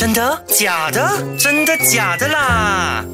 真的？假的？真的假的啦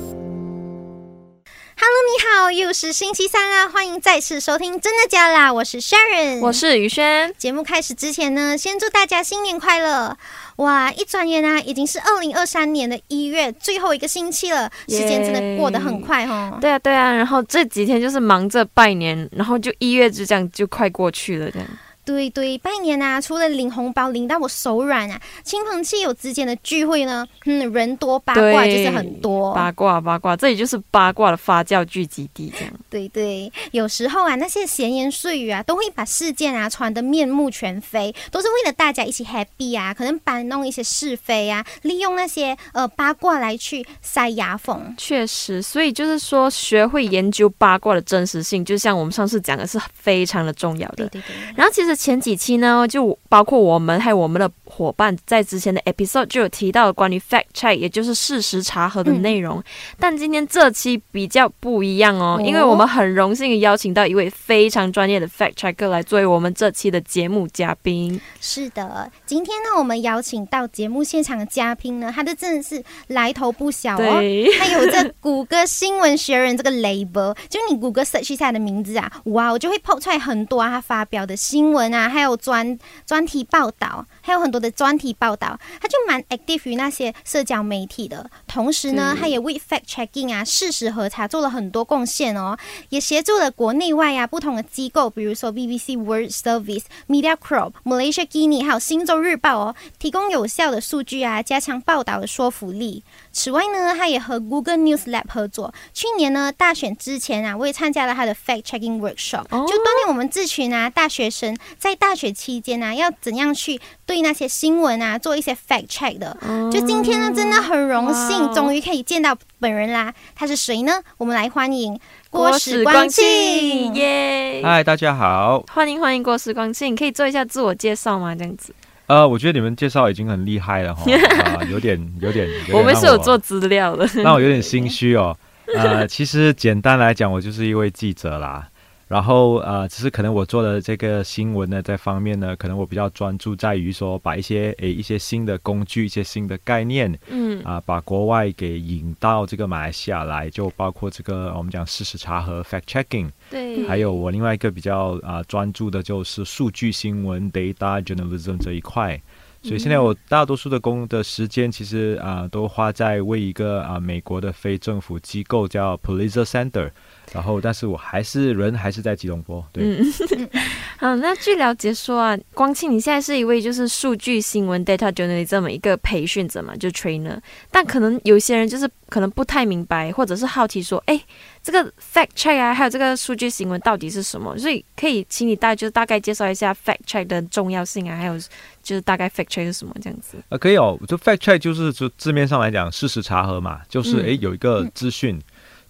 ？Hello，你好，又是星期三啦，欢迎再次收听《真的假啦》，我是 Sharon，我是宇轩。节目开始之前呢，先祝大家新年快乐！哇，一转眼啊，已经是二零二三年的一月最后一个星期了，时间真的过得很快哦。对啊，对啊，然后这几天就是忙着拜年，然后就一月就这样就快过去了，这样。对对，拜年啊，除了领红包领到我手软啊，亲朋戚友之间的聚会呢，嗯，人多八卦就是很多，八卦八卦，这里就是八卦的发酵聚集地，这样。对对，有时候啊，那些闲言碎语啊，都会把事件啊传得面目全非，都是为了大家一起 happy 啊，可能搬弄一些是非啊，利用那些呃八卦来去塞牙缝。确实，所以就是说，学会研究八卦的真实性，就像我们上次讲的是非常的重要的。对对对。然后其实。前几期呢，就包括我们还有我们的伙伴，在之前的 episode 就有提到关于 fact check，也就是事实查核的内容。但今天这期比较不一样哦，因为我们很荣幸邀请到一位非常专业的 fact checker 来作为我们这期的节目嘉宾。是的，今天呢，我们邀请到节目现场的嘉宾呢，他的真的是来头不小哦，他有这谷歌新闻学人这个 label，就你谷歌 search 一下的名字啊，哇，我就会 pop 出来很多他发表的新闻。啊，还有专专题报道，还有很多的专题报道，他就蛮 active 于那些社交媒体的。同时呢，他也为 fact checking 啊事实核查做了很多贡献哦，也协助了国内外啊不同的机构，比如说 BBC World Service、Media Corp、Malaysia Guinea，还有新洲日报哦，提供有效的数据啊，加强报道的说服力。此外呢，他也和 Google News Lab 合作。去年呢，大选之前啊，我也参加了他的 fact checking workshop，就锻炼我们这群啊大学生在大学期间啊，要怎样去对那些新闻啊做一些 fact check 的。就今天呢，真的很荣幸，终于可以见到本人啦。他是谁呢？我们来欢迎郭时光庆耶！嗨，大家好，欢迎欢迎郭时光庆，可以做一下自我介绍吗？这样子。呃，我觉得你们介绍已经很厉害了哈，啊，有点有点，我们是有做资料的，让我有点心虚哦。呃，其实简单来讲，我就是一位记者啦。然后呃，只是可能我做的这个新闻呢，这方面呢，可能我比较专注在于说，把一些诶一些新的工具、一些新的概念，嗯啊，把国外给引到这个马来西亚来，就包括这个我们讲事实查核 （fact checking），对，还有我另外一个比较啊专注的就是数据新闻 （data journalism） 这一块。所以现在我大多数的工的时间，其实啊都花在为一个啊美国的非政府机构叫 Police Center。然后，但是我还是人还是在吉隆坡。对，好，那据了解说啊，光庆你现在是一位就是数据新闻 data journalist 这么一个培训者嘛，就 trainer。但可能有些人就是可能不太明白，或者是好奇说，哎，这个 fact check 啊，还有这个数据新闻到底是什么？所以可以请你大就大概介绍一下 fact check 的重要性啊，还有就是大概 fact check 是什么这样子。啊，可以哦，就 fact check 就是就字面上来讲，事实查核嘛，就是哎有一个资讯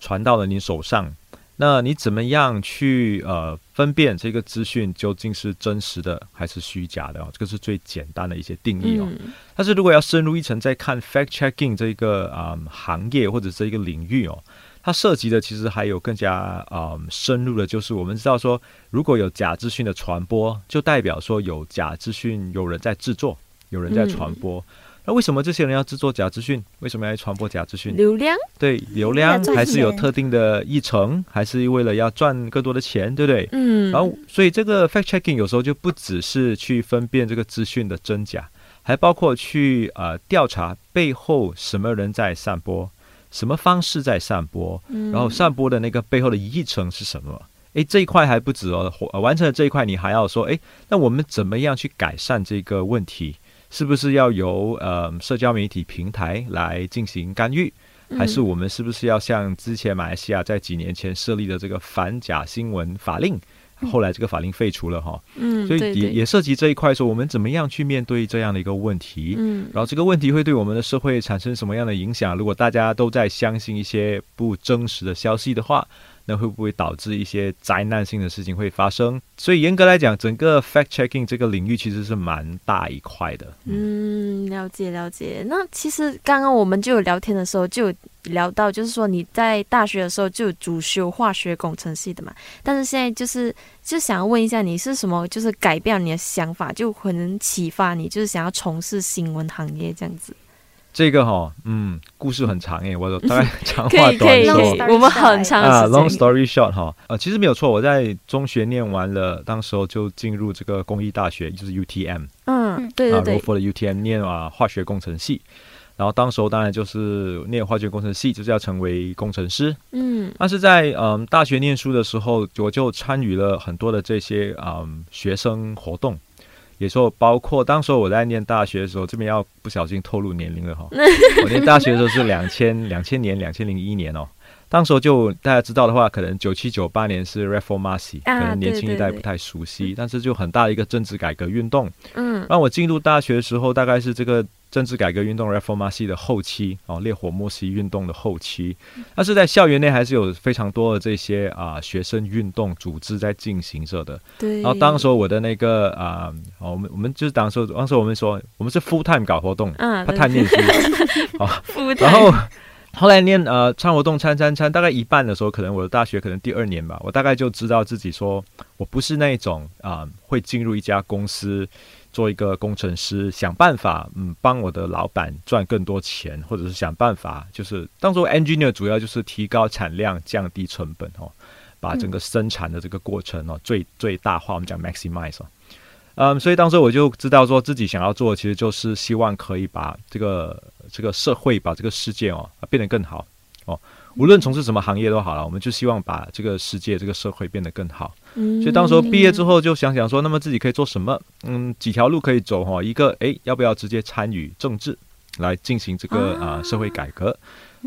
传到了你手上。那你怎么样去呃分辨这个资讯究竟是真实的还是虚假的哦？这个是最简单的一些定义哦。但是如果要深入一层再看 fact checking 这个啊行业或者这一个领域哦，它涉及的其实还有更加啊深入的，就是我们知道说，如果有假资讯的传播，就代表说有假资讯有人在制作，有人在传播。那为什么这些人要制作假资讯？为什么要传播假资讯？流量对流量，还是有特定的议程，还是为了要赚更多的钱，对不对？嗯。然后，所以这个 fact checking 有时候就不只是去分辨这个资讯的真假，还包括去呃调查背后什么人在散播，什么方式在散播，然后散播的那个背后的议程是什么？诶，这一块还不止哦，完成了这一块，你还要说，诶，那我们怎么样去改善这个问题？是不是要由呃社交媒体平台来进行干预，还是我们是不是要像之前马来西亚在几年前设立的这个反假新闻法令，后来这个法令废除了哈，嗯，所以也也涉及这一块，说我们怎么样去面对这样的一个问题，嗯，然后这个问题会对我们的社会产生什么样的影响？如果大家都在相信一些不真实的消息的话。那会不会导致一些灾难性的事情会发生？所以严格来讲，整个 fact checking 这个领域其实是蛮大一块的。嗯，了解了解。那其实刚刚我们就有聊天的时候就聊到，就是说你在大学的时候就主修化学工程系的嘛，但是现在就是就想要问一下你是什么，就是改变你的想法，就可能启发你，就是想要从事新闻行业这样子。这个哈，嗯，故事很长诶，我大概长话短说，我们很长啊，long story short 哈，呃，其实没有错，我在中学念完了，当时候就进入这个工艺大学，就是 UTM，嗯，对对对，罗佛的 UTM 念啊化学工程系，然后当时候当然就是念化学工程系，就是要成为工程师，嗯，但是在嗯大学念书的时候，我就参与了很多的这些嗯学生活动。也说包括当时我在念大学的时候，这边要不小心透露年龄了哈。我念大学的时候是两千两千年两千零一年哦，当时候就大家知道的话，可能九七九八年是 Reformasi，可能年轻一代不太熟悉，但是就很大的一个政治改革运动。嗯，让我进入大学的时候，大概是这个。政治改革运动 （Reformasi） 的后期哦，烈火莫西运动的后期，但是在校园内还是有非常多的这些啊学生运动组织在进行着的。对。然后当时我的那个啊，我们我们就是当时当时我们说我们是 full time 搞活动，嗯，他太念书，啊，然后后来念呃参活动参参参，大概一半的时候，可能我的大学可能第二年吧，我大概就知道自己说我不是那种啊会进入一家公司。做一个工程师，想办法，嗯，帮我的老板赚更多钱，或者是想办法，就是当做 engineer，主要就是提高产量，降低成本哦，把整个生产的这个过程哦最最大化，我们讲 maximize 哦，嗯，所以当时我就知道说自己想要做，其实就是希望可以把这个这个社会，把这个世界哦变得更好哦。无论从事什么行业都好了，我们就希望把这个世界、这个社会变得更好。所以当时候毕业之后，就想想说，那么自己可以做什么？嗯，几条路可以走哈。一个，哎，要不要直接参与政治，来进行这个啊社会改革？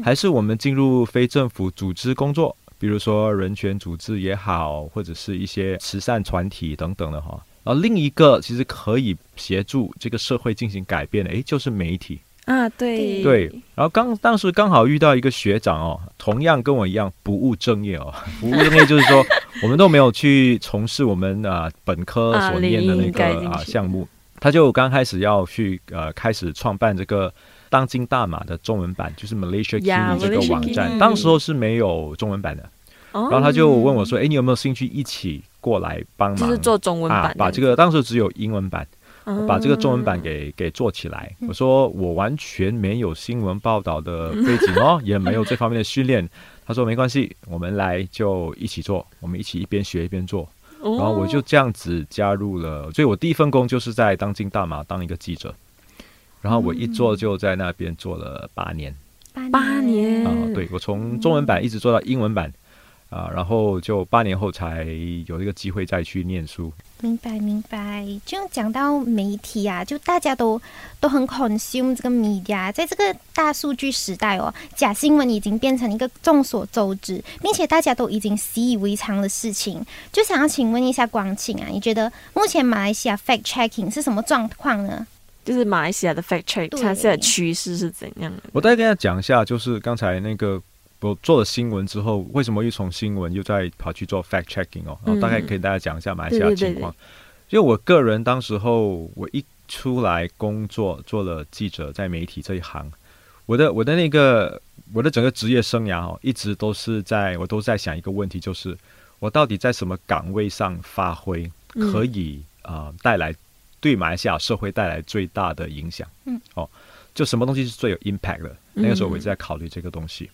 还是我们进入非政府组织工作，比如说人权组织也好，或者是一些慈善团体等等的哈。然后另一个其实可以协助这个社会进行改变的，哎，就是媒体。啊，对。对，然后刚当时刚好遇到一个学长哦，同样跟我一样不务正业哦，不务正业就是说我们都没有去从事我们啊本科所念的那个啊项目，他就刚开始要去呃开始创办这个当今大马的中文版，就是 Malaysia Kini 这个网站，当时候是没有中文版的，然后他就问我说，哎，你有没有兴趣一起过来帮忙，就是做中文版，把这个当时只有英文版。把这个中文版给给做起来。我说我完全没有新闻报道的背景哦，也没有这方面的训练。他说没关系，我们来就一起做，我们一起一边学一边做。然后我就这样子加入了，所以我第一份工就是在当今大马当一个记者。然后我一做就在那边做了八年，八年啊，对我从中文版一直做到英文版。啊，然后就八年后才有这个机会再去念书。明白，明白。就讲到媒体啊，就大家都都很 consume 这个 media，在这个大数据时代哦，假新闻已经变成一个众所周知，并且大家都已经习以为常的事情。就想要请问一下光庆啊，你觉得目前马来西亚 fact checking 是什么状况呢？就是马来西亚的 fact check，它现在趋势是怎样的？我再跟大家讲一下，就是刚才那个。我做了新闻之后，为什么又从新闻又再跑去做 fact checking 哦？然后大概可以大家讲一下马来西亚情况。因为我个人当时候我一出来工作，做了记者，在媒体这一行，我的我的那个我的整个职业生涯哦，一直都是在我都在想一个问题，就是我到底在什么岗位上发挥，可以啊带来对马来西亚社会带来最大的影响？嗯，哦，就什么东西是最有 impact 的？那个时候我一直在考虑这个东西。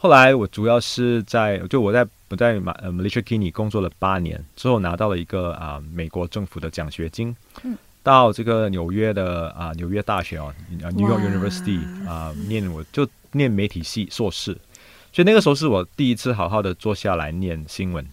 后来我主要是在就我在我在马呃 Malaysia Kini 工作了八年之后拿到了一个啊美国政府的奖学金，到这个纽约的啊纽约大学哦 New York University 啊念我就念媒体系硕士，所以那个时候是我第一次好好的坐下来念新闻。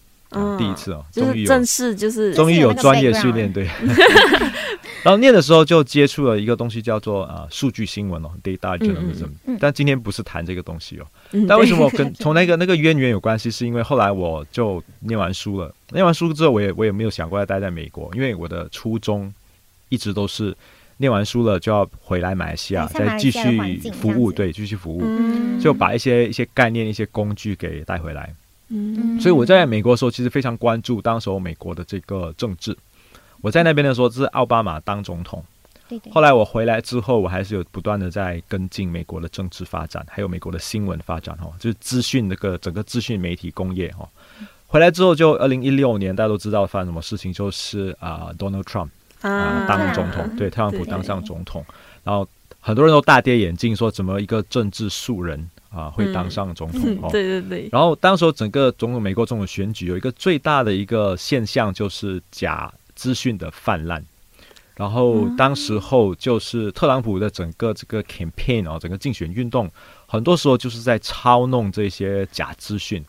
第一次哦，终于有正式就是终于有专业训练对。然后念的时候就接触了一个东西叫做啊数据新闻哦，data journalism。但今天不是谈这个东西哦。但为什么跟从那个那个渊源有关系？是因为后来我就念完书了，念完书之后我也我也没有想过要待在美国，因为我的初衷一直都是念完书了就要回来马来西亚再继续服务，对，继续服务，就把一些一些概念、一些工具给带回来。嗯，所以我在美国的时候，其实非常关注当时候美国的这个政治。我在那边的时候是奥巴马当总统，后来我回来之后，我还是有不断的在跟进美国的政治发展，还有美国的新闻发展哈，就是资讯那个整个资讯媒体工业哈。回来之后就二零一六年，大家都知道发生什么事情，就是啊，Donald Trump 啊当总统，对，特朗普当上总统，然后。很多人都大跌眼镜，说怎么一个政治素人啊会当上总统？哦，对对对。然后当时候整个总统美国总统选举有一个最大的一个现象就是假资讯的泛滥。然后当时候就是特朗普的整个这个 campaign 哦，整个竞选运动，很多时候就是在操弄这些假资讯，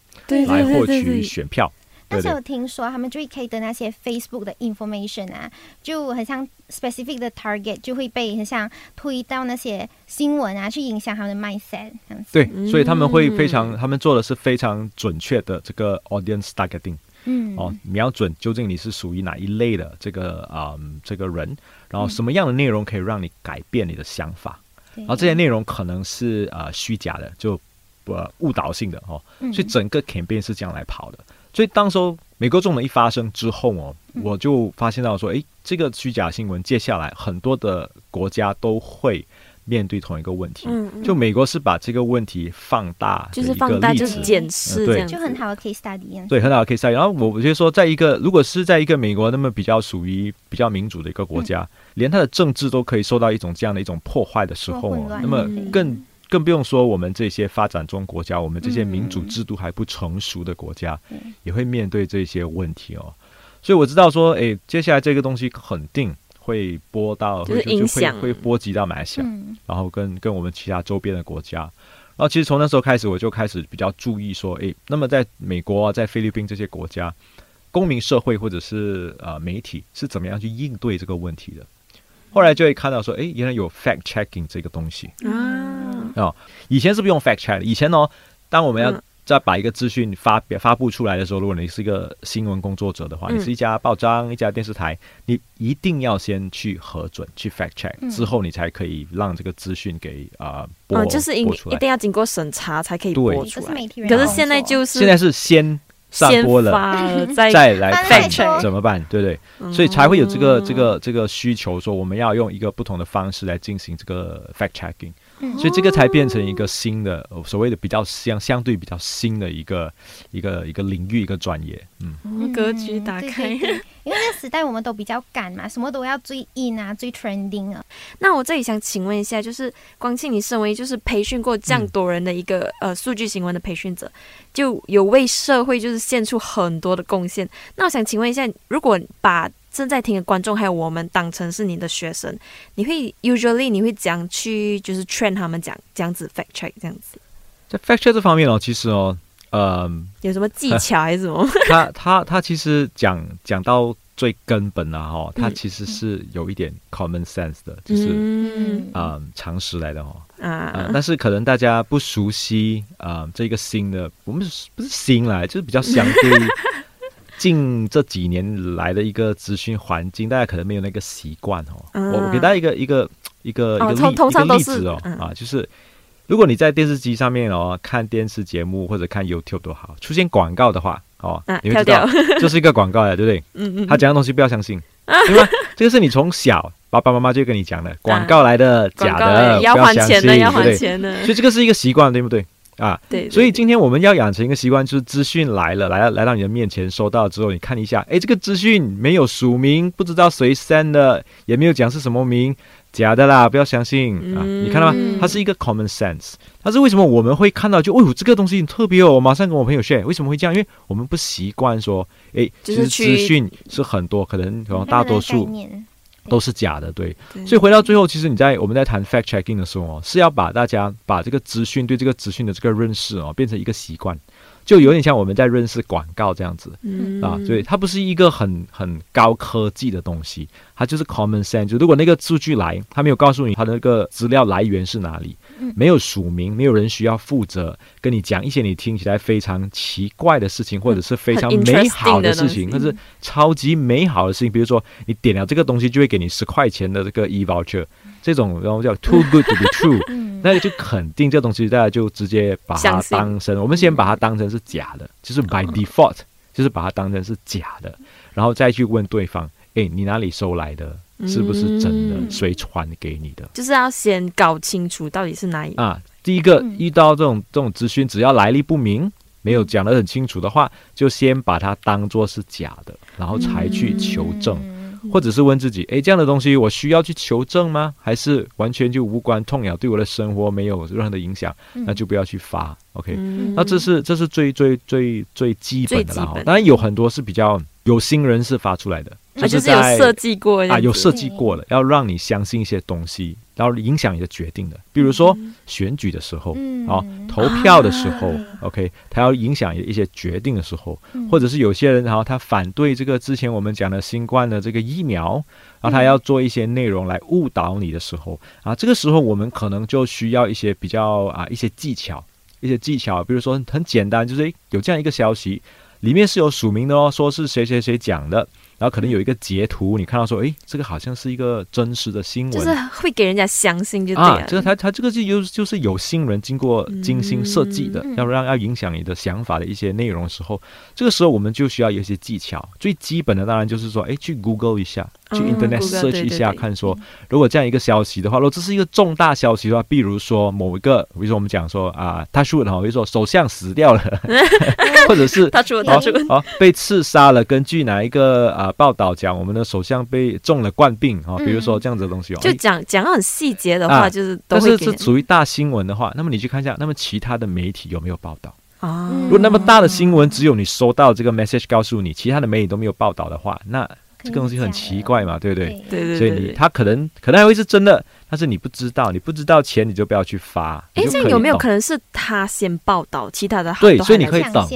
来获取选票。但是我听说他们就会可以的那些 Facebook 的 information 啊，就很像 specific 的 target 就会被很像推到那些新闻啊，去影响他们的 mindset 这样子。对，所以他们会非常，他们做的是非常准确的这个 audience targeting。嗯，哦，瞄准究竟你是属于哪一类的这个啊这个人，然后什么样的内容可以让你改变你的想法，然后这些内容可能是呃虚假的，就呃误导性的哦，所以整个 campaign 是这样来跑的。所以当时候美国这种一发生之后哦，我就发现到说，哎，这个虚假新闻接下来很多的国家都会。面对同一个问题，嗯就美国是把这个问题放大，就是放大就是检视，对，就很好的 case study，对，很好的 case study。然后我我觉得说，在一个如果是在一个美国那么比较属于比较民主的一个国家，连它的政治都可以受到一种这样的一种破坏的时候，那么更更不用说我们这些发展中国家，我们这些民主制度还不成熟的国家，也会面对这些问题哦。所以我知道说，哎，接下来这个东西肯定。会波到，就是影响，会波及到马来西亚，然后跟跟我们其他周边的国家。然后其实从那时候开始，我就开始比较注意说，诶，那么在美国啊、在菲律宾这些国家，公民社会或者是呃媒体是怎么样去应对这个问题的？后来就会看到说，诶，原来有 fact checking 这个东西啊。哦，以前是不用 fact check，以前呢，当我们要在把一个资讯发表发布出来的时候，如果你是一个新闻工作者的话，你是一家报章、一家电视台，你一定要先去核准、去 fact check 之后，你才可以让这个资讯给啊播就是一一定要经过审查才可以播出来。可是现在就是现在是先上播了，再来 fact check 怎么办？对不对？所以才会有这个这个这个需求，说我们要用一个不同的方式来进行这个 fact checking。所以这个才变成一个新的所谓的比较相相对比较新的一个一个一个领域一个专业，嗯，格局打开。因为那个时代我们都比较赶嘛，什么都要最 in 啊，最 trending 啊。那我这里想请问一下，就是光庆，你身为就是培训过这样多人的一个呃数据新闻的培训者，就有为社会就是献出很多的贡献。那我想请问一下，如果把正在听的观众还有我们当成是你的学生，你会 usually 你会讲去就是 train 他们讲这样子 fact check 这样子，在 fact check 这方面哦，其实哦，呃，有什么技巧还是什么？他他他其实讲讲到最根本啊，哈，他其实是有一点 common sense 的，就是嗯常识来的哦啊，但是可能大家不熟悉啊这个新的，我们不是新来，就是比较相对。近这几年来的一个资讯环境，大家可能没有那个习惯哦。我我给大家一个一个一个一个例一个例子哦啊，就是如果你在电视机上面哦看电视节目或者看 YouTube 都好，出现广告的话哦，你会知道这 是一个广告呀，对不对？嗯嗯。他讲的东西不要相信，对吧？这个是你从小爸爸妈妈就跟你讲的，广告来的假的，要还钱的，要还钱的。所以这个是一个习惯，对不对？啊，对，所以今天我们要养成一个习惯，就是资讯来了，来来到你的面前，收到之后，你看一下，哎，这个资讯没有署名，不知道谁 send 的，也没有讲是什么名，假的啦，不要相信啊！你看到吗？它是一个 common sense。但是为什么我们会看到就，哦，这个东西特别哦，我马上跟我朋友 share，为什么会这样？因为我们不习惯说，哎，其实资讯是很多，可能可能大多数。都是假的，对，所以回到最后，其实你在我们在谈 fact checking 的时候哦，是要把大家把这个资讯对这个资讯的这个认识哦，变成一个习惯。就有点像我们在认识广告这样子。啊，所以它不是一个很很高科技的东西，它就是 common sense。就如果那个数据来，它没有告诉你它的那个资料来源是哪里，没有署名，没有人需要负责跟你讲一些你听起来非常奇怪的事情，或者是非常美好的事情，或者是超级美好的事情，比如说你点了这个东西就会给你十块钱的这个 e voucher。这种然后叫 too good to be true，那就肯定这东西，大家就直接把它当成，我们先把它当成是假的，就是 by default，就是把它当成是假的，然后再去问对方，哎，你哪里收来的？是不是真的？谁传给你的？就是要先搞清楚到底是哪一啊。第一个遇到这种这种资讯，只要来历不明，没有讲得很清楚的话，就先把它当做是假的，然后才去求证。或者是问自己，诶，这样的东西我需要去求证吗？还是完全就无关痛痒，对我的生活没有任何的影响，那就不要去发。OK，那这是这是最最最最基本的啦。当然有很多是比较有心人士发出来的。就是有设计过啊，有设计过了，要让你相信一些东西，然后影响你的决定的。比如说选举的时候，啊，投票的时候，OK，他要影响一些决定的时候，或者是有些人，然后他反对这个之前我们讲的新冠的这个疫苗，然后他要做一些内容来误导你的时候，啊，这个时候我们可能就需要一些比较啊一些技巧，一些技巧，比如说很简单，就是有这样一个消息，里面是有署名的哦，说是谁谁谁讲的。然后可能有一个截图，你看到说，哎，这个好像是一个真实的新闻，就是会给人家相信就对了。这个他他这个就有就是有新人经过精心设计的，要让要影响你的想法的一些内容的时候，这个时候我们就需要有一些技巧。最基本的当然就是说，哎，去 Google 一下，去 Internet search 一下，看说如果这样一个消息的话，如果这是一个重大消息的话，比如说某一个，比如说我们讲说啊，他说的哈，比如说首相死掉了，或者是他说他说哦被刺杀了，根据哪一个啊？报道讲我们的首相被中了冠病啊，比如说这样子的东西哦，就讲讲很细节的话，就是，但是是属于大新闻的话，那么你去看一下，那么其他的媒体有没有报道？啊？如果那么大的新闻只有你收到这个 message 告诉你，其他的媒体都没有报道的话，那这个东西很奇怪嘛，对不对？对对，所以你他可能可能还会是真的。但是你不知道，你不知道钱，你就不要去发。哎，这有没有可能是他先报道，其他的对，所以你可以等，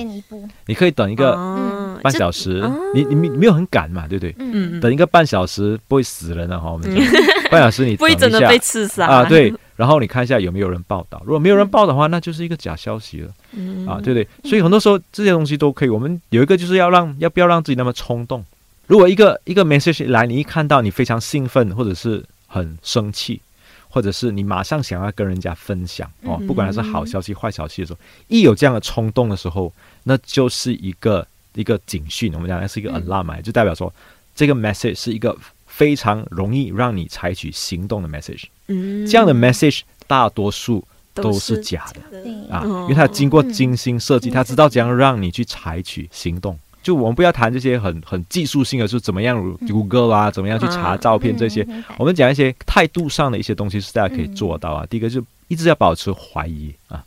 你可以等一个半小时。你你没有很赶嘛，对不对？嗯嗯等一个半小时不会死人的哈，我们 半小时你不会真的被刺杀啊？对，然后你看一下有没有人报道，如果没有人报的话，那就是一个假消息了。嗯啊，对不对？所以很多时候这些东西都可以。我们有一个就是要让要不要让自己那么冲动。如果一个一个 message 来，你一看到你非常兴奋，或者是。很生气，或者是你马上想要跟人家分享哦，不管它是好消息、坏消息的时候，一有这样的冲动的时候，那就是一个一个警讯。我们讲的是一个 alarm，就代表说这个 message 是一个非常容易让你采取行动的 message。嗯，这样的 message 大多数都是假的啊，因为它经过精心设计，他知道怎样让你去采取行动。就我们不要谈这些很很技术性的，是怎么样谷歌啊，怎么样去查照片这些。我们讲一些态度上的一些东西是大家可以做到啊。第一个就一直要保持怀疑啊，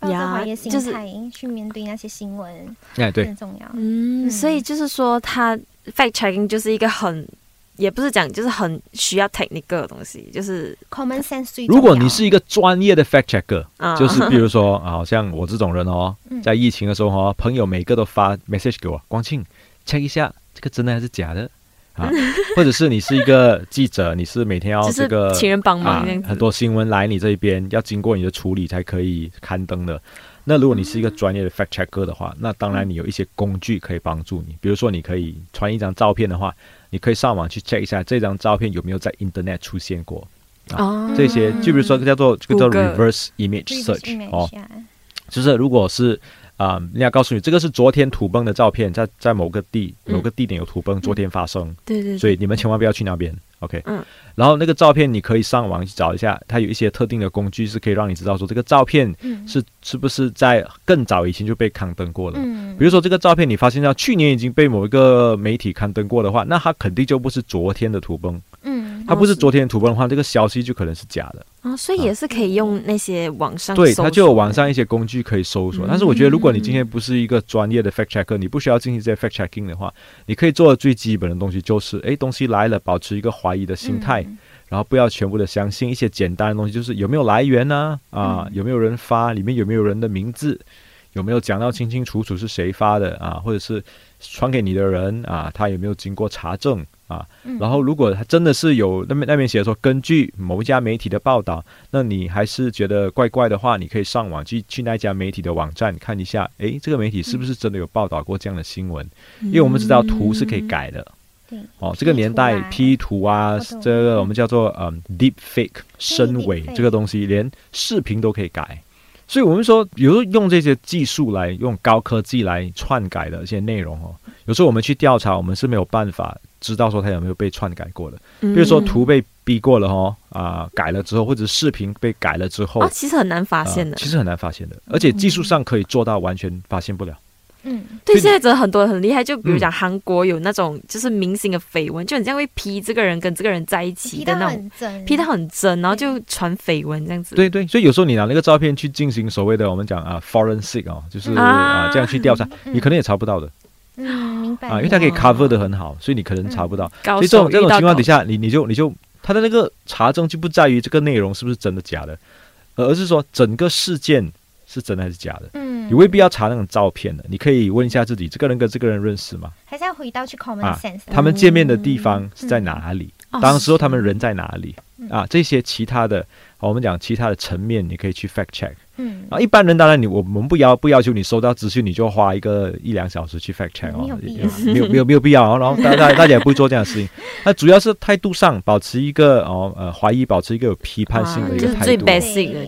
怀疑心态去面对那些新闻，哎对，很重要。嗯，所以就是说，他 fact checking 就是一个很。也不是讲，就是很需要 technical 的东西，就是 common sense。如果你是一个专业的 fact checker，就是比如说啊，像我这种人哦，在疫情的时候哦，朋友每个都发 message 给我，光庆 check 一下这个真的还是假的啊？或者是你是一个记者，你是每天要这个请人帮忙，很多新闻来你这边要经过你的处理才可以刊登的。那如果你是一个专业的 fact checker 的话，那当然你有一些工具可以帮助你，比如说你可以传一张照片的话。你可以上网去 check 一下这张照片有没有在 Internet 出现过啊？这些就比如说叫做这个叫 reverse image search 哦，就是如果是啊，人家告诉你这个是昨天土崩的照片，在在某个地某个地点有土崩，昨天发生，对对，所以你们千万不要去那边。OK，嗯，然后那个照片你可以上网去找一下，它有一些特定的工具是可以让你知道说这个照片是是不是在更早以前就被刊登过了。嗯，比如说这个照片你发现到去年已经被某一个媒体刊登过的话，那它肯定就不是昨天的土崩。嗯，它不是昨天图文的话，这个消息就可能是假的。啊，所以也是可以用那些网上对，它就有网上一些工具可以搜索。但是我觉得，如果你今天不是一个专业的 fact checker，你不需要进行这些 fact checking 的话，你可以做的最基本的东西就是，哎，东西来了，保持一个怀疑的心态，然后不要全部的相信一些简单的东西，就是有没有来源呢？啊，有没有人发？里面有没有人的名字？有没有讲到清清楚楚是谁发的啊？或者是传给你的人啊，他有没有经过查证？啊，然后如果他真的是有那边那边写说，根据某一家媒体的报道，那你还是觉得怪怪的话，你可以上网去去那家媒体的网站看一下，诶，这个媒体是不是真的有报道过这样的新闻？因为我们知道图是可以改的，对，哦，这个年代 P 图啊，这个我们叫做嗯 deep fake 深伪这个东西，连视频都可以改。所以我们说，有时候用这些技术来用高科技来篡改的一些内容哦，有时候我们去调查，我们是没有办法知道说它有没有被篡改过的。比如说图被逼过了哦，啊，改了之后，或者视频被改了之后，其实很难发现的。其实很难发现的，而且技术上可以做到完全发现不了。嗯，对，现在真的很多很厉害，就比如讲韩国有那种就是明星的绯闻，就很像会 P 这个人跟这个人在一起的那种，P 的很真，然后就传绯闻这样子。对对，所以有时候你拿那个照片去进行所谓的我们讲啊 forensic 哦，就是啊这样去调查，你可能也查不到的。嗯，明白。啊，因为他可以 cover 的很好，所以你可能查不到。所以这种这种情况底下，你你就你就他的那个查证就不在于这个内容是不是真的假的，而是说整个事件。是真的还是假的？嗯，你未必要查那种照片的，你可以问一下自己，这个人跟这个人认识吗？还是要回到去 common sense？他们见面的地方是在哪里？当时候他们人在哪里？啊，这些其他的，我们讲其他的层面，你可以去 fact check。嗯，啊，一般人当然你我们不要不要求你收到资讯你就花一个一两小时去 fact check 哦，没有没有没有必要，然后大家大家也不会做这样的事情。那主要是态度上保持一个哦呃怀疑，保持一个有批判性的一个态度。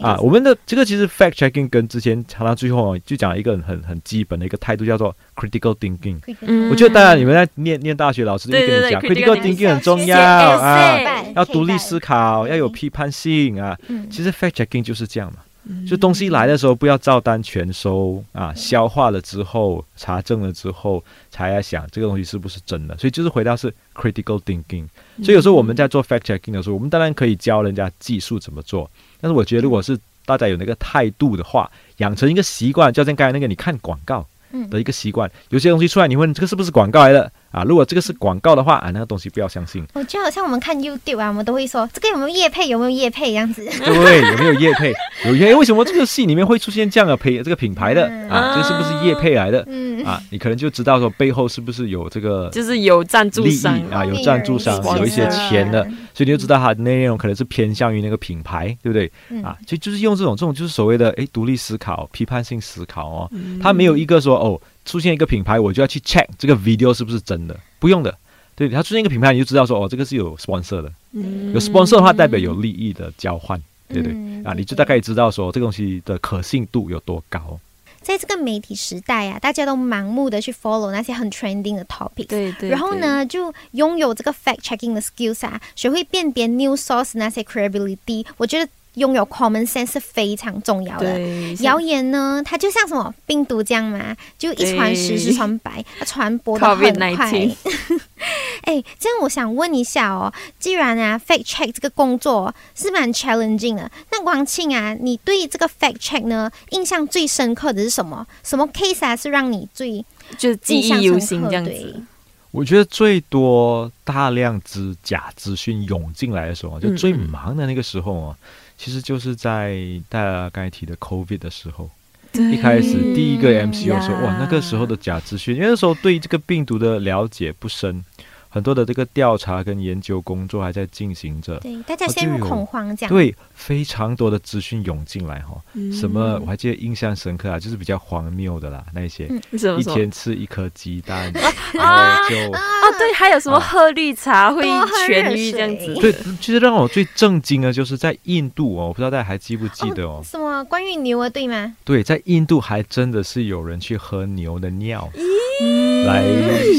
啊，我们的这个其实 fact checking 跟之前谈到最后就讲一个很很基本的一个态度叫做 critical thinking。嗯，我觉得大家你们在念念大学老师就跟你讲 critical thinking 很重要啊，要独立思考，要有批判性啊。其实 fact checking 就是这样嘛。就东西来的时候，不要照单全收啊！消化了之后，查证了之后，才要想这个东西是不是真的。所以就是回到是 critical thinking。所以有时候我们在做 fact checking 的时候，我们当然可以教人家技术怎么做，但是我觉得如果是大家有那个态度的话，养成一个习惯，就像刚才那个，你看广告的一个习惯，有些东西出来，你问这个是不是广告来的？啊，如果这个是广告的话啊，那个东西不要相信。我就好像我们看 YouTube 啊，我们都会说这个有没有叶配，有没有叶配这样子。对，有没有叶配？有叶，为什么这个戏里面会出现这样的配这个品牌的啊？这是不是叶配来的？嗯啊，你可能就知道说背后是不是有这个，就是有赞助商啊，有赞助商，有一些钱的，所以你就知道它内容可能是偏向于那个品牌，对不对？啊，就就是用这种这种就是所谓的哎独立思考、批判性思考哦，它没有一个说哦。出现一个品牌，我就要去 check 这个 video 是不是真的？不用的，对，它出现一个品牌，你就知道说，哦，这个是有 sponsor 的，有 sponsor 的话，代表有利益的交换，对对？啊，你就大概知道说，这个东西的可信度有多高。在这个媒体时代啊，大家都盲目的去 follow 那些很 trending 的 topic，对对，然后呢，就拥有这个 fact checking 的 skills 啊，学会辨别 news source 那些 credibility，我觉得。拥有 common sense 是非常重要的。谣言呢，它就像什么病毒这样嘛，就一传十，十传百，它传播的很快。哎，这样我想问一下哦，既然啊 fact check 这个工作是蛮 challenging 的，那王庆啊，你对这个 fact check 呢印象最深刻的是什么？什么 case 啊是让你最就是记忆犹新这样子？我觉得最多大量之假资讯涌进来的时候，就最忙的那个时候啊。其实就是在大家刚才提的 COVID 的时候，一开始第一个 MCO 说哇，那个时候的假资讯，因为那时候对这个病毒的了解不深。很多的这个调查跟研究工作还在进行着，对大家陷入恐慌这样，对非常多的资讯涌进来哈，什么我还记得印象深刻啊，就是比较荒谬的啦，那些一天吃一颗鸡蛋，然后就啊对，还有什么喝绿茶会痊愈这样子，对，其实让我最震惊的就是在印度哦，我不知道大家还记不记得哦，什么关于牛啊对吗？对，在印度还真的是有人去喝牛的尿。来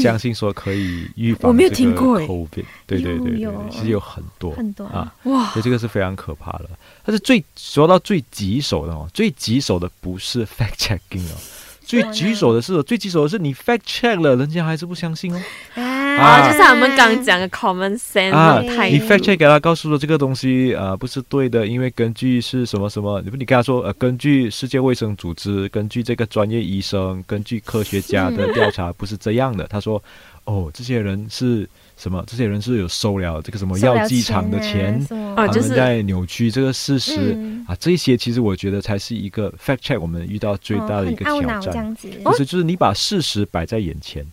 相信说可以预防这个 COVID，对对对对，其实有很多很多啊，哇，所以这个是非常可怕的。但是最说到最棘手的哦，最棘手的不是 fact checking 哦，最棘手的是最棘手的是你 fact check 了，人家还是不相信哦。啊，就是他们刚讲的 common sense 啊，你 fact check 给他告诉说这个东西呃不是对的，因为根据是什么什么，你不你跟他说呃根据世界卫生组织，根据这个专业医生，根据科学家的调查不是这样的。他说 哦，这些人是什么？这些人是有收了这个什么药剂厂的钱，他们在扭曲这个事实啊。这些其实我觉得才是一个 fact check 我们遇到最大的一个挑战，就是就是你把事实摆在眼前。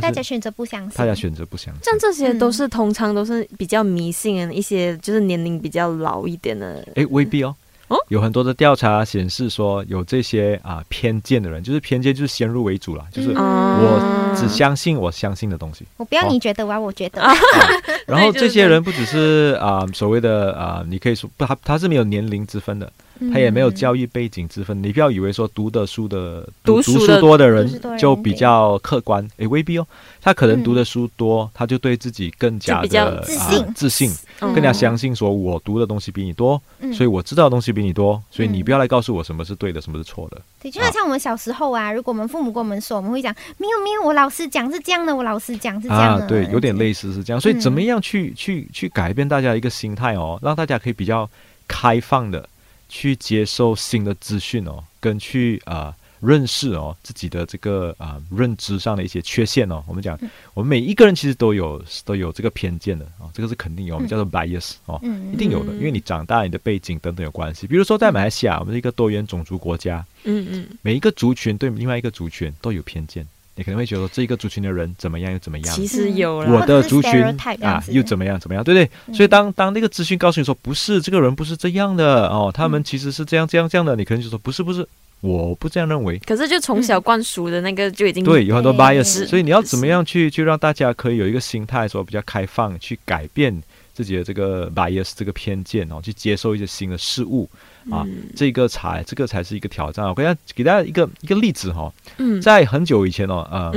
大家选择不相信，大家选择不相信，像这些都是通常都是比较迷信的一些，就是年龄比较老一点的。哎，未必哦。哦，有很多的调查显示说，有这些啊偏见的人，就是偏见就是先入为主了，就是我只相信我相信的东西。我不要你觉得，我要我觉得。然后这些人不只是啊所谓的啊，你可以说不，他他是没有年龄之分的。他也没有教育背景之分。你不要以为说读的书的读书多的人就比较客观，诶，未必哦。他可能读的书多，他就对自己更加的自信，自信，更加相信说，我读的东西比你多，所以我知道的东西比你多，所以你不要来告诉我什么是对的，什么是错的。对，就好像我们小时候啊，如果我们父母跟我们说，我们会讲没有没有，我老师讲是这样的，我老师讲是这样的。对，有点类似是这样。所以怎么样去去去改变大家一个心态哦，让大家可以比较开放的去接受新的资讯哦，跟去啊。认识哦自己的这个啊认知上的一些缺陷哦，我们讲我们每一个人其实都有都有这个偏见的啊，这个是肯定有，我们叫做 bias 哦，一定有的，因为你长大你的背景等等有关系。比如说在马来西亚，我们是一个多元种族国家，嗯嗯，每一个族群对另外一个族群都有偏见，你可能会觉得这一个族群的人怎么样又怎么样，其实有我的族群啊又怎么样怎么样，对不对？所以当当那个资讯告诉你说不是这个人不是这样的哦，他们其实是这样这样这样的，你可能就说不是不是。我不这样认为，可是就从小灌输的那个就已经对有很多 bias，所以你要怎么样去去让大家可以有一个心态说比较开放，去改变自己的这个 bias 这个偏见哦，去接受一些新的事物啊，这个才这个才是一个挑战。我给大家给大家一个一个例子哈，嗯。在很久以前哦，呃，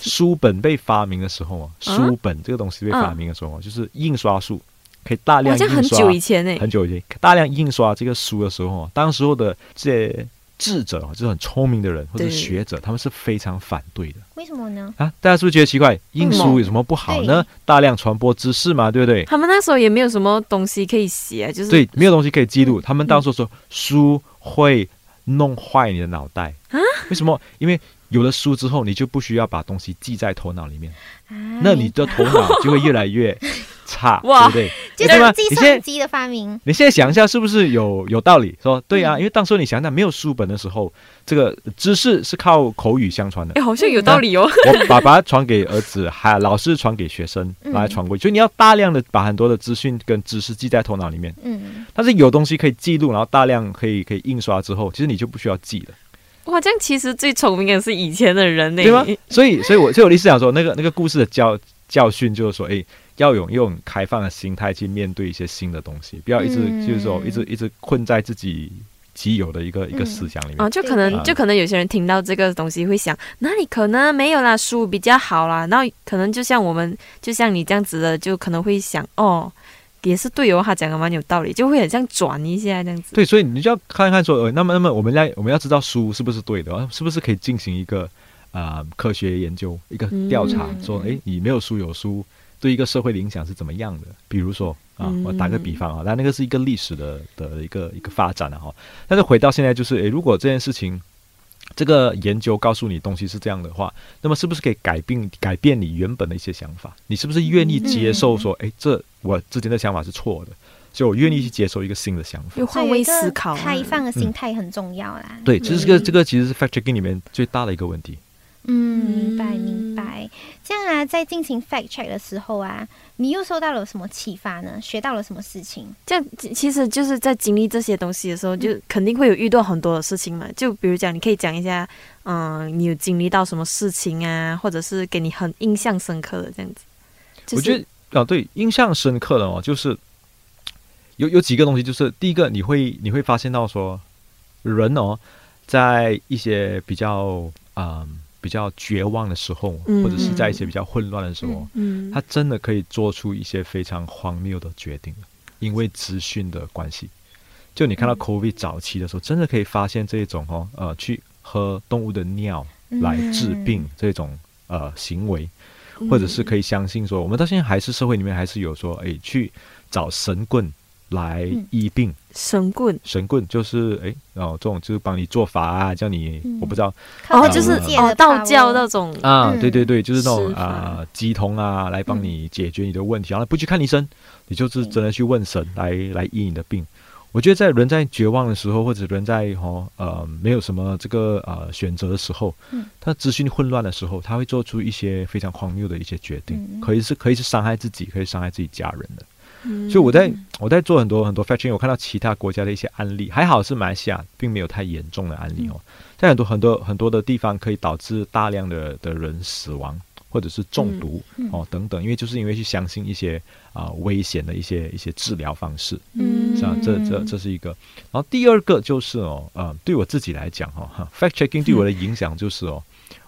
书本被发明的时候哦，书本这个东西被发明的时候啊，就是印刷术可以大量印刷，很久以前呢，很久以前大量印刷这个书的时候，当时候的这。智者就是很聪明的人或者学者，他们是非常反对的。为什么呢？啊，大家是不是觉得奇怪？印书有什么不好呢？大量传播知识嘛，对不对？他们那时候也没有什么东西可以写，就是对，没有东西可以记录。他们当时说书会弄坏你的脑袋啊？为什么？因为有了书之后，你就不需要把东西记在头脑里面，那你的头脑就会越来越。差，对不对？就是计算机的发明。你现在想一下，是不是有有道理？说对啊，因为当初你想想，没有书本的时候，这个知识是靠口语相传的。哎，好像有道理哦。我爸爸传给儿子，还老师传给学生来传过去，所以你要大量的把很多的资讯跟知识记在头脑里面。嗯。但是有东西可以记录，然后大量可以可以印刷之后，其实你就不需要记了。哇，这样其实最聪明的是以前的人呢，对吗？所以，所以我所以我意思想说，那个那个故事的教教训就是说，哎。要用用开放的心态去面对一些新的东西，不要一直就是说一直一直困在自己既有的一个一个思想里面啊。就可能就可能有些人听到这个东西会想，哪里可能没有啦，书比较好啦。然后可能就像我们，就像你这样子的，就可能会想，哦，也是对哦，他讲的蛮有道理，就会很像转一下这样子。对，所以你就要看看说，呃，那么那么我们要我们要知道书是不是对的，是不是可以进行一个啊科学研究一个调查，说，哎，你没有书有书。对一个社会的影响是怎么样的？比如说啊，我打个比方啊，那那个是一个历史的的一个一个发展啊哈。但是回到现在，就是诶，如果这件事情这个研究告诉你东西是这样的话，那么是不是可以改变改变你原本的一些想法？你是不是愿意接受说，哎，这我之前的想法是错的，所以我愿意去接受一个新的想法，换位思考，开放的心态很重要啦。对，其实这个这个其实是 fact checking 里面最大的一个问题。嗯，明白明白。这样啊，在进行 fact check 的时候啊，你又受到了什么启发呢？学到了什么事情？这样其实就是在经历这些东西的时候，就肯定会有遇到很多的事情嘛。就比如讲，你可以讲一下，嗯，你有经历到什么事情啊，或者是给你很印象深刻的这样子。我觉得啊，对，印象深刻的哦，就是有有几个东西，就是第一个，你会你会发现到说，人哦，在一些比较嗯。比较绝望的时候，或者是在一些比较混乱的时候，他真的可以做出一些非常荒谬的决定因为资讯的关系，就你看到 COVID 早期的时候，真的可以发现这种哦，呃，去喝动物的尿来治病这种呃行为，或者是可以相信说，我们到现在还是社会里面还是有说，哎，去找神棍。来医病，神棍，神棍就是哎，哦，这种就是帮你做法啊，叫你我不知道，哦，就是哦，道教那种啊，对对对，就是那种啊，鸡通啊，来帮你解决你的问题，然后不去看医生，你就是真的去问神来来医你的病。我觉得在人在绝望的时候，或者人在哦呃没有什么这个呃选择的时候，嗯，他资讯混乱的时候，他会做出一些非常荒谬的一些决定，可以是可以是伤害自己，可以伤害自己家人的。所以我在我在做很多很多 f a c t i n g 我看到其他国家的一些案例，还好是马来西亚并没有太严重的案例哦，在很多很多很多的地方可以导致大量的的人死亡，或者是中毒哦等等，因为就是因为去相信一些啊危险的一些一些治疗方式，嗯，是吧？这这这是一个。然后第二个就是哦，呃，对我自己来讲哈，fact checking 对我的影响就是哦，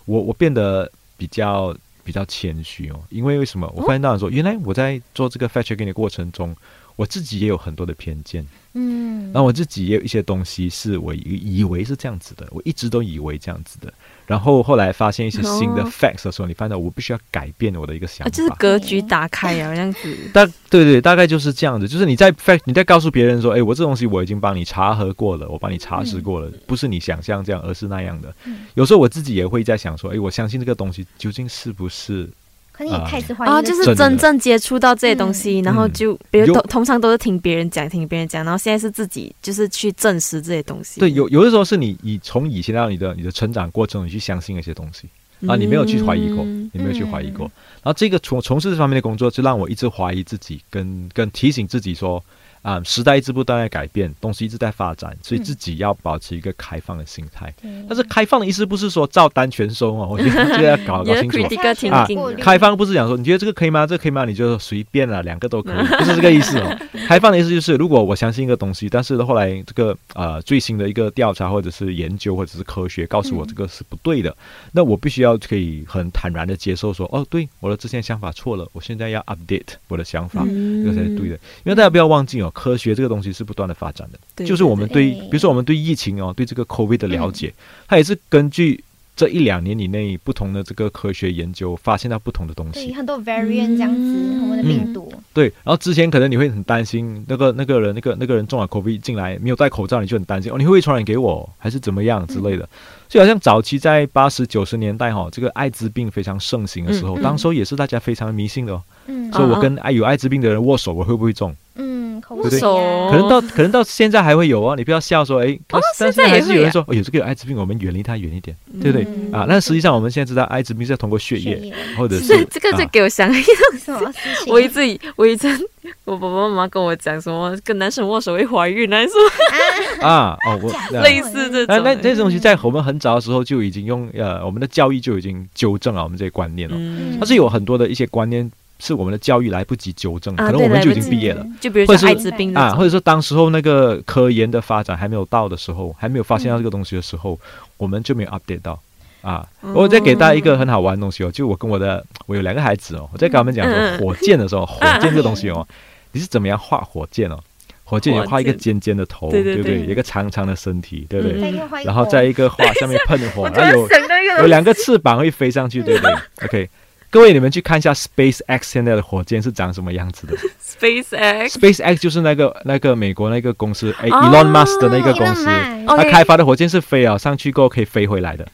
我我变得比较比较谦虚哦，因为为什么？我发现到说，原来我在做这个 fact checking 的过程中。我自己也有很多的偏见，嗯，然后我自己也有一些东西是我以为是这样子的，我一直都以为这样子的，然后后来发现一些新的 facts 的时候，你发现我必须要改变我的一个想法，就是格局打开啊，这样子。大对对，大概就是这样子，就是你在 fact 你在告诉别人说，哎，我这东西我已经帮你查核过了，我帮你查实过了，不是你想象这样，而是那样的。有时候我自己也会在想说，哎，我相信这个东西究竟是不是？可你也开始怀疑啊，就是真正接触到这些东西，然后就比如通通常都是听别人讲，听别人讲，然后现在是自己就是去证实这些东西。对，有有的时候是你以从以前到你的你的成长过程，你去相信一些东西啊，你没有去怀疑过，你没有去怀疑过。然后这个从从事这方面的工作，就让我一直怀疑自己，跟跟提醒自己说。啊，时代一直不断在改变，东西一直在发展，所以自己要保持一个开放的心态。但是开放的意思不是说照单全收哦，我觉得 这要搞搞清楚啊。开放不是讲说你觉得这个可以吗？这个可以吗？你就随便了，两个都可以，不是这个意思哦。开放的意思就是，如果我相信一个东西，但是后来这个呃最新的一个调查或者是研究或者是科学告诉我这个是不对的，那我必须要可以很坦然的接受说，哦，对，我的之前想法错了，我现在要 update 我的想法，这个才是对的。因为大家不要忘记哦。科学这个东西是不断的发展的，就是我们对，比如说我们对疫情哦，对这个 COVID 的了解，它也是根据这一两年以内不同的这个科学研究发现到不同的东西，很多 variant 这样子，我们的病毒。对，然后之前可能你会很担心那个那个人那个那个人中了 COVID 进来没有戴口罩，你就很担心哦，你会不会传染给我，还是怎么样之类的。就好像早期在八十九十年代哈，这个艾滋病非常盛行的时候，当时候也是大家非常迷信的哦。嗯，所以我跟爱有艾滋病的人握手，我会不会中？可能到可能到现在还会有哦。你不要笑说，哎，但是还是有人说，哦，有这个有艾滋病，我们远离他远一点，对不对？啊，那实际上我们现在知道，艾滋病是要通过血液，或者是这个就给我想一个，我一直我一直我爸爸妈妈跟我讲什么，跟男生握手会怀孕，还是啊。哦，我类似这种，那那这东西在我们很早的时候就已经用呃，我们的教育就已经纠正了我们这些观念了。它是有很多的一些观念是我们的教育来不及纠正，可能我们就已经毕业了。就比如说艾滋病啊，或者说当时候那个科研的发展还没有到的时候，还没有发现到这个东西的时候，我们就没有 update 到啊。我再给大家一个很好玩的东西哦，就我跟我的我有两个孩子哦，我在跟他们讲说火箭的时候，火箭这个东西哦，你是怎么样画火箭哦？火箭你画一个尖尖的头，对不对？一个长长的身体，对不对？然后在一个画 下面喷火，然后有有两个翅膀会飞上去，对不对？OK，各位你们去看一下 Space X 现在的火箭是长什么样子的？Space X，Space X 就是那个那个美国那个公司，哎，Elon Musk 的那个公司，他开发的火箭是飞啊上去过后可以飞回来的，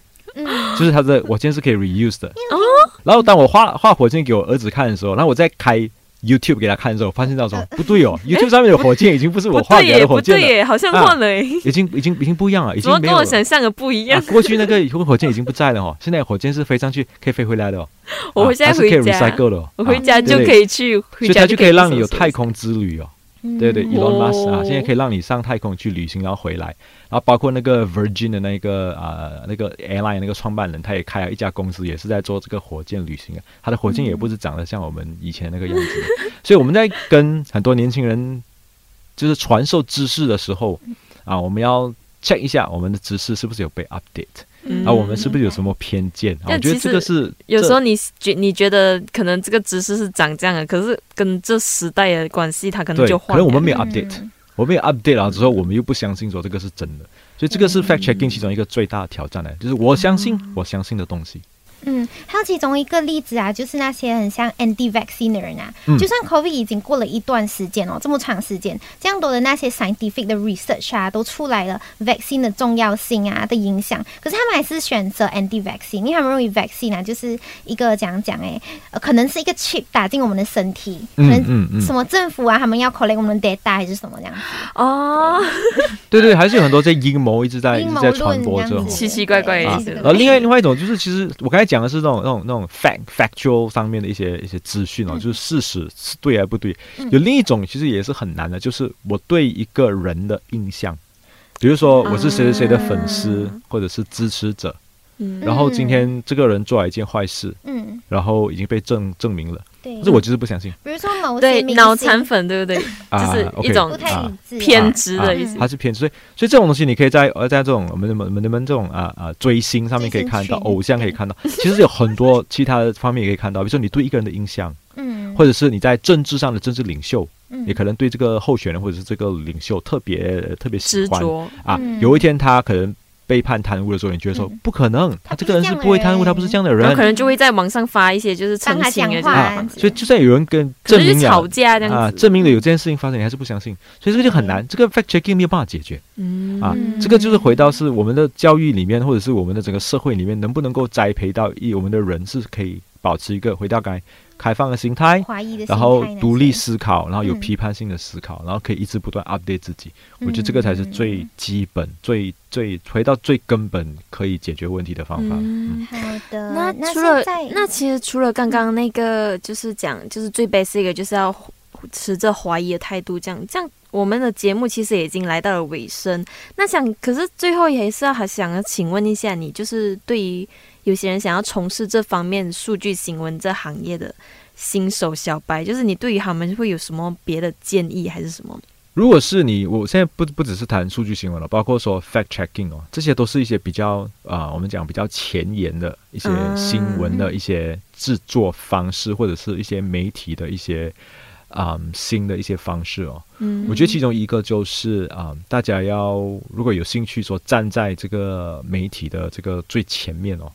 就是它的火箭是可以 reuse 的。哦，然后当我画画火箭给我儿子看的时候，然后我再开。YouTube 给他看的时候，发现到说不对哦，YouTube 上面的火箭已经不是我画的火箭了，不对耶，好像换了，已经已经已经不一样了，已经跟我想象的不一样。过去那个火箭已经不在了哦，现在火箭是飞上去可以飞回来的哦。我现在回家，我回家就可以去，所以它就可以让你有太空之旅哦。对对，Elon Musk 啊，现在可以让你上太空去旅行，然后回来。然后包括那个 Virgin 的那个啊，那个 airline 那个创办人，他也开了一家公司，也是在做这个火箭旅行啊。他的火箭也不是长得像我们以前那个样子。所以我们在跟很多年轻人就是传授知识的时候啊，我们要 check 一下我们的知识是不是有被 update。啊，我们是不是有什么偏见？我觉得这个是有时候你觉你觉得可能这个知识是长这样的，可是跟这时代的关系，它可能就可能我们没有 update，我们有 update 了之后，我们又不相信说这个是真的，所以这个是 fact checking 其中一个最大的挑战呢，就是我相信我相信的东西。嗯，还有其中一个例子啊，就是那些很像 anti vaccine 的人啊，就算 COVID 已经过了一段时间哦，这么长时间，这样多的那些 scientific 的 research 啊，都出来了 vaccine 的重要性啊的影响，可是他们还是选择 anti vaccine，因为他们认为 vaccine 啊就是一个讲讲哎，可能是一个 chip 打进我们的身体，可能什么政府啊，他们要 collect 我们的 data 还是什么这样子。哦，对对，还是有很多这阴谋一直在一直在传播着，奇奇怪怪的意思。然后另外另外一种就是，其实我刚才。讲的是那种那种那种 fact factual 上面的一些一些资讯哦，就是事实是对还是不对。有另一种其实也是很难的，就是我对一个人的印象，比如说我是谁谁谁的粉丝或者是支持者，然后今天这个人做了一件坏事，嗯，然后已经被证证明了。对，可是我就是不相信。比如说某对脑残粉，对不对？就是一种偏执的意思。它是偏执，所以所以这种东西你可以在呃在这种我们我们你们这种啊啊追星上面可以看到，偶像可以看到，其实有很多其他的方面也可以看到，比如说你对一个人的印象，嗯，或者是你在政治上的政治领袖，嗯，也可能对这个候选人或者是这个领袖特别特别喜欢啊。有一天他可能。背叛贪污的时候，你觉得说不可能，他这个人是不会贪污，他不是这样的人，可能就会在网上发一些就是澄清啊，所以就算有人跟证明吵架这样啊，证明了有这件事情发生，你还是不相信，所以这个就很难，这个 fact checking 没有办法解决，嗯。啊，这个就是回到是我们的教育里面，或者是我们的整个社会里面，能不能够栽培到一我们的人是可以保持一个回到该。开放的心态，然后独立思考，然后有批判性的思考，然后可以一直不断 update 自己。我觉得这个才是最基本、最最回到最根本可以解决问题的方法。嗯，好的。那除了那其实除了刚刚那个，就是讲就是最 basic 就是要持着怀疑的态度。这样这样，我们的节目其实已经来到了尾声。那想，可是最后也是要还想要请问一下你，就是对于。有些人想要从事这方面数据新闻这行业的新手小白，就是你对于他们会有什么别的建议，还是什么？如果是你，我现在不不只是谈数据新闻了，包括说 fact checking 哦，这些都是一些比较啊，我们讲比较前沿的一些新闻的一些制作方式，或者是一些媒体的一些啊新的一些方式哦。嗯，我觉得其中一个就是啊，大家要如果有兴趣说站在这个媒体的这个最前面哦。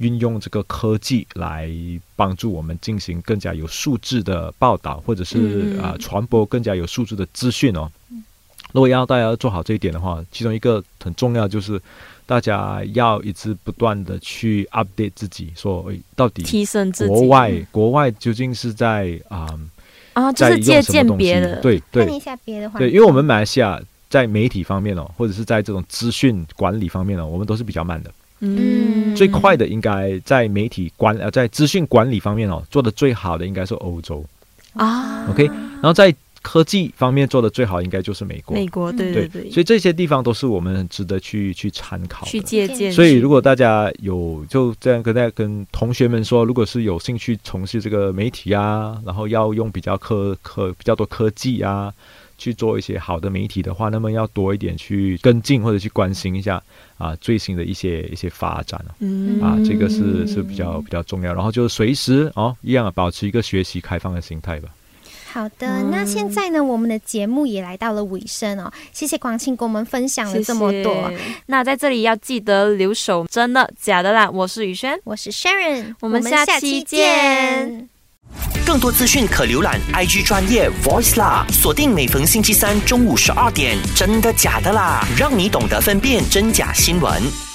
运用这个科技来帮助我们进行更加有素质的报道，或者是啊传播更加有素质的资讯哦。如果要大家要做好这一点的话，其中一个很重要就是大家要一直不断的去 update 自己，说到底提升自己。国外国外究竟是在啊啊，就是借鉴别的，对对，看一下别的话，对，因为我们马来西亚在媒体方面哦，或者是在这种资讯管理方面哦，我们都是比较慢的。嗯，最快的应该在媒体管呃，在资讯管理方面哦，做的最好的应该是欧洲啊。OK，然后在科技方面做的最好应该就是美国。美国，对对对。所以这些地方都是我们很值得去去参考、去借鉴。所以如果大家有就这样跟大家跟同学们说，如果是有兴趣从事这个媒体啊，然后要用比较科科比较多科技啊。去做一些好的媒体的话，那么要多一点去跟进或者去关心一下啊最新的一些一些发展嗯，啊这个是是比较比较重要。然后就是随时哦一样保持一个学习开放的心态吧。好的，那现在呢，我们的节目也来到了尾声哦。谢谢广庆给我们分享了这么多。那在这里要记得留守，真的假的啦？我是宇轩，我是 Sharon，我们下期见。更多资讯可浏览 IG 专业 Voice 啦，锁定每逢星期三中午十二点，真的假的啦，让你懂得分辨真假新闻。